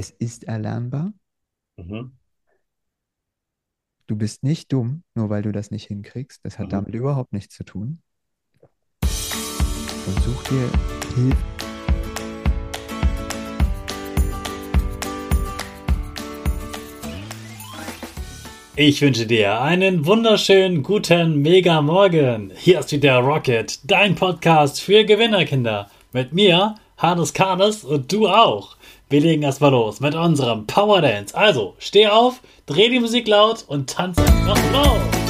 Es ist erlernbar. Mhm. Du bist nicht dumm, nur weil du das nicht hinkriegst. Das hat Mhm. damit überhaupt nichts zu tun. Und such dir Hilfe. Ich wünsche dir einen wunderschönen guten Mega Morgen. Hier ist wieder Rocket, dein Podcast für Gewinnerkinder. Mit mir, Hannes Karnes und du auch. Wir legen erstmal los mit unserem Power Dance. Also, steh auf, dreh die Musik laut und tanz einfach los.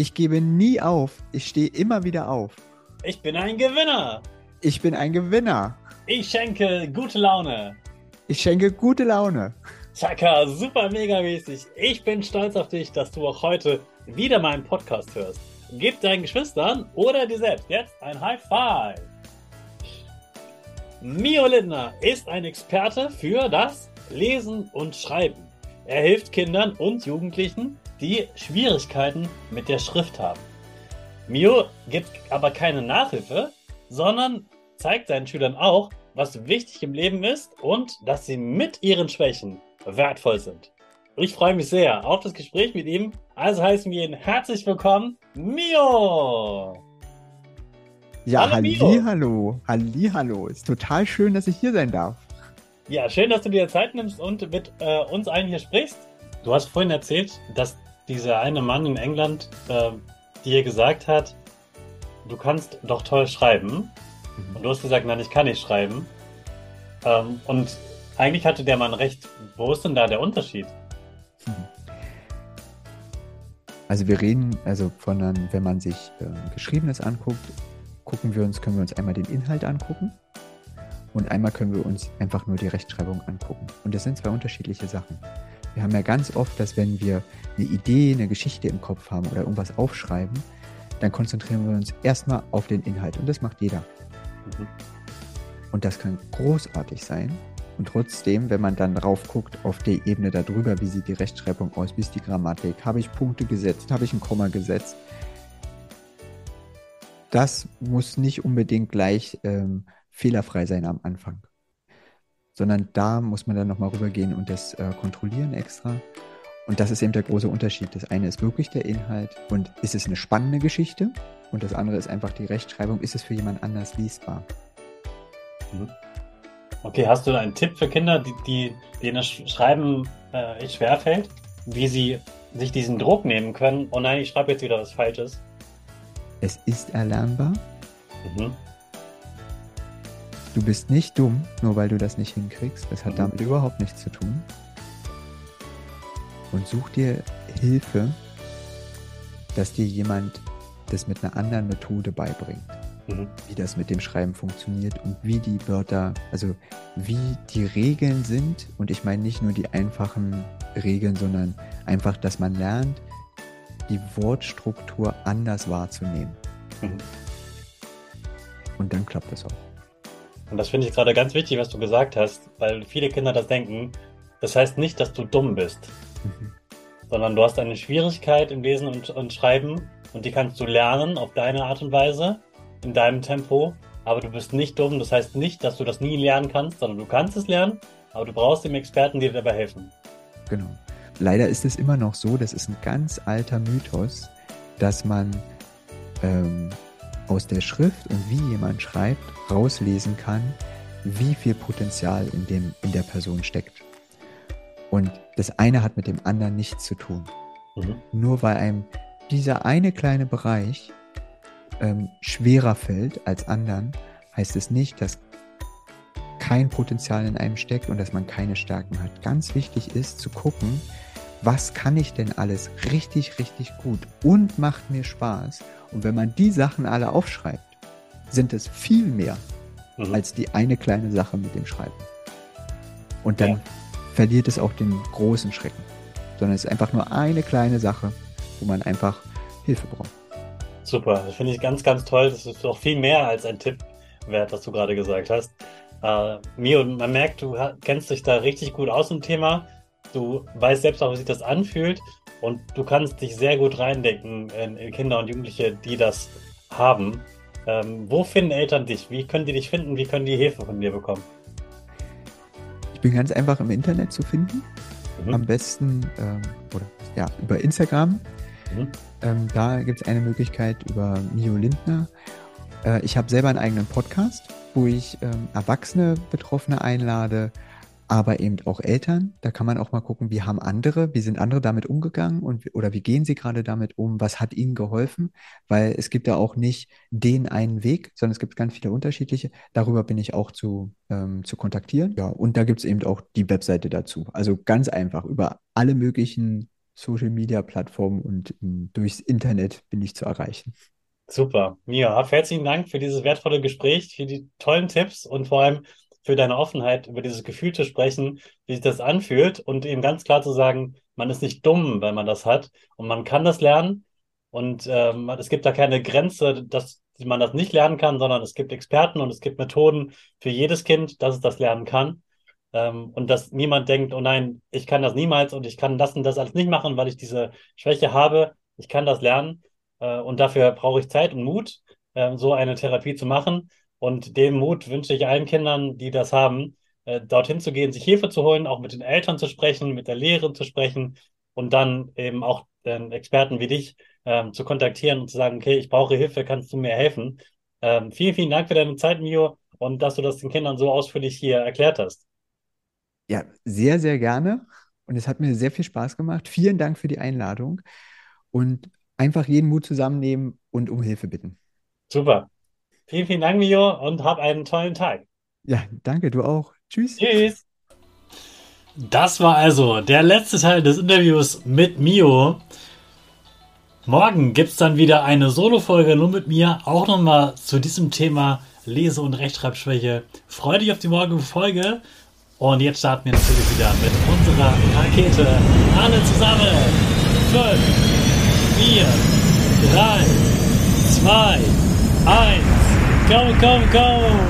Ich gebe nie auf. Ich stehe immer wieder auf. Ich bin ein Gewinner. Ich bin ein Gewinner. Ich schenke gute Laune. Ich schenke gute Laune. Chaka, super mega mäßig. Ich bin stolz auf dich, dass du auch heute wieder meinen Podcast hörst. Gib deinen Geschwistern oder dir selbst jetzt ein High Five. Mio Lindner ist ein Experte für das Lesen und Schreiben. Er hilft Kindern und Jugendlichen, die Schwierigkeiten mit der Schrift haben. Mio gibt aber keine Nachhilfe, sondern zeigt seinen Schülern auch, was wichtig im Leben ist und dass sie mit ihren Schwächen wertvoll sind. Ich freue mich sehr auf das Gespräch mit ihm. Also heißen wir ihn herzlich willkommen, Mio! Ja, Hallo, hallo. Hallo. Ist total schön, dass ich hier sein darf. Ja, schön, dass du dir Zeit nimmst und mit äh, uns allen hier sprichst. Du hast vorhin erzählt, dass dieser eine Mann in England äh, dir gesagt hat, du kannst doch toll schreiben. Und du hast gesagt, nein, ich kann nicht schreiben. Ähm, und eigentlich hatte der Mann recht. Wo ist denn da der Unterschied? Also wir reden, also von, einem- wenn man sich äh, Geschriebenes anguckt, gucken wir uns, können wir uns einmal den Inhalt angucken und einmal können wir uns einfach nur die Rechtschreibung angucken. Und das sind zwei unterschiedliche Sachen. Wir haben ja ganz oft, dass wenn wir eine Idee, eine Geschichte im Kopf haben oder irgendwas aufschreiben, dann konzentrieren wir uns erstmal auf den Inhalt und das macht jeder. Mhm. Und das kann großartig sein. Und trotzdem, wenn man dann drauf guckt, auf die Ebene darüber, wie sieht die Rechtschreibung aus, wie ist die Grammatik, habe ich Punkte gesetzt, habe ich ein Komma gesetzt, das muss nicht unbedingt gleich ähm, fehlerfrei sein am Anfang. Sondern da muss man dann nochmal rübergehen und das äh, kontrollieren extra. Und das ist eben der große Unterschied. Das eine ist wirklich der Inhalt und ist es eine spannende Geschichte? Und das andere ist einfach die Rechtschreibung. Ist es für jemand anders lesbar? Okay, hast du einen Tipp für Kinder, die, die denen das Sch- Schreiben äh, schwerfällt? Wie sie sich diesen Druck nehmen können? Oh nein, ich schreibe jetzt wieder was Falsches. Es ist erlernbar. Mhm. Du bist nicht dumm, nur weil du das nicht hinkriegst. Das hat Mhm. damit überhaupt nichts zu tun. Und such dir Hilfe, dass dir jemand das mit einer anderen Methode beibringt. Mhm. Wie das mit dem Schreiben funktioniert und wie die Wörter, also wie die Regeln sind. Und ich meine nicht nur die einfachen Regeln, sondern einfach, dass man lernt, die Wortstruktur anders wahrzunehmen. Mhm. Und dann klappt das auch. Und das finde ich gerade ganz wichtig, was du gesagt hast, weil viele Kinder das denken. Das heißt nicht, dass du dumm bist, mhm. sondern du hast eine Schwierigkeit im Lesen und, und Schreiben und die kannst du lernen auf deine Art und Weise, in deinem Tempo. Aber du bist nicht dumm. Das heißt nicht, dass du das nie lernen kannst, sondern du kannst es lernen, aber du brauchst eben Experten, die dir dabei helfen. Genau. Leider ist es immer noch so, das ist ein ganz alter Mythos, dass man ähm, aus der Schrift und wie jemand schreibt, rauslesen kann, wie viel Potenzial in, dem, in der Person steckt. Und das eine hat mit dem anderen nichts zu tun. Mhm. Nur weil einem dieser eine kleine Bereich ähm, schwerer fällt als anderen, heißt es nicht, dass kein Potenzial in einem steckt und dass man keine Stärken hat. Ganz wichtig ist zu gucken, was kann ich denn alles richtig, richtig gut und macht mir Spaß. Und wenn man die Sachen alle aufschreibt, sind es viel mehr mhm. als die eine kleine Sache mit dem Schreiben. Und dann ja. verliert es auch den großen Schrecken, sondern es ist einfach nur eine kleine Sache, wo man einfach Hilfe braucht. Super, das finde ich ganz, ganz toll. Das ist doch viel mehr als ein Tipp wert, was du gerade gesagt hast. Äh, Mio, man merkt, du kennst dich da richtig gut aus im Thema. Du weißt selbst auch, wie sich das anfühlt und du kannst dich sehr gut reindenken in, in Kinder und Jugendliche, die das haben. Ähm, wo finden Eltern dich? Wie können die dich finden? Wie können die Hilfe von dir bekommen? Ich bin ganz einfach im Internet zu finden. Mhm. Am besten ähm, oder ja, über Instagram. Mhm. Ähm, da gibt es eine Möglichkeit über Mio Lindner. Äh, ich habe selber einen eigenen Podcast, wo ich ähm, erwachsene Betroffene einlade, aber eben auch Eltern. Da kann man auch mal gucken, wie haben andere, wie sind andere damit umgegangen und oder wie gehen sie gerade damit um, was hat ihnen geholfen, weil es gibt ja auch nicht den einen Weg, sondern es gibt ganz viele unterschiedliche. Darüber bin ich auch zu, ähm, zu kontaktieren. Ja, und da gibt es eben auch die Webseite dazu. Also ganz einfach über alle möglichen Social Media Plattformen und ähm, durchs Internet bin ich zu erreichen. Super. Mia, herzlichen Dank für dieses wertvolle Gespräch, für die tollen Tipps und vor allem für deine Offenheit, über dieses Gefühl zu sprechen, wie sich das anfühlt und eben ganz klar zu sagen, man ist nicht dumm, wenn man das hat und man kann das lernen und ähm, es gibt da keine Grenze, dass man das nicht lernen kann, sondern es gibt Experten und es gibt Methoden für jedes Kind, dass es das lernen kann. Ähm, und dass niemand denkt, oh nein, ich kann das niemals und ich kann das und das alles nicht machen, weil ich diese Schwäche habe. Ich kann das lernen äh, und dafür brauche ich Zeit und Mut, äh, so eine Therapie zu machen. Und den Mut wünsche ich allen Kindern, die das haben, äh, dorthin zu gehen, sich Hilfe zu holen, auch mit den Eltern zu sprechen, mit der Lehrerin zu sprechen und dann eben auch den Experten wie dich ähm, zu kontaktieren und zu sagen, okay, ich brauche Hilfe, kannst du mir helfen? Ähm, vielen, vielen Dank für deine Zeit, Mio, und dass du das den Kindern so ausführlich hier erklärt hast. Ja, sehr, sehr gerne. Und es hat mir sehr viel Spaß gemacht. Vielen Dank für die Einladung. Und einfach jeden Mut zusammennehmen und um Hilfe bitten. Super. Vielen, vielen Dank, Mio, und hab einen tollen Tag. Ja, danke, du auch. Tschüss. Tschüss. Das war also der letzte Teil des Interviews mit Mio. Morgen gibt es dann wieder eine Solo-Folge nur mit mir, auch nochmal zu diesem Thema Lese- und Rechtschreibschwäche. Freue dich auf die morgige Folge. Und jetzt starten wir natürlich wieder mit unserer Rakete. Alle zusammen. 5, 4, 3, 2, 1. Go, go, go!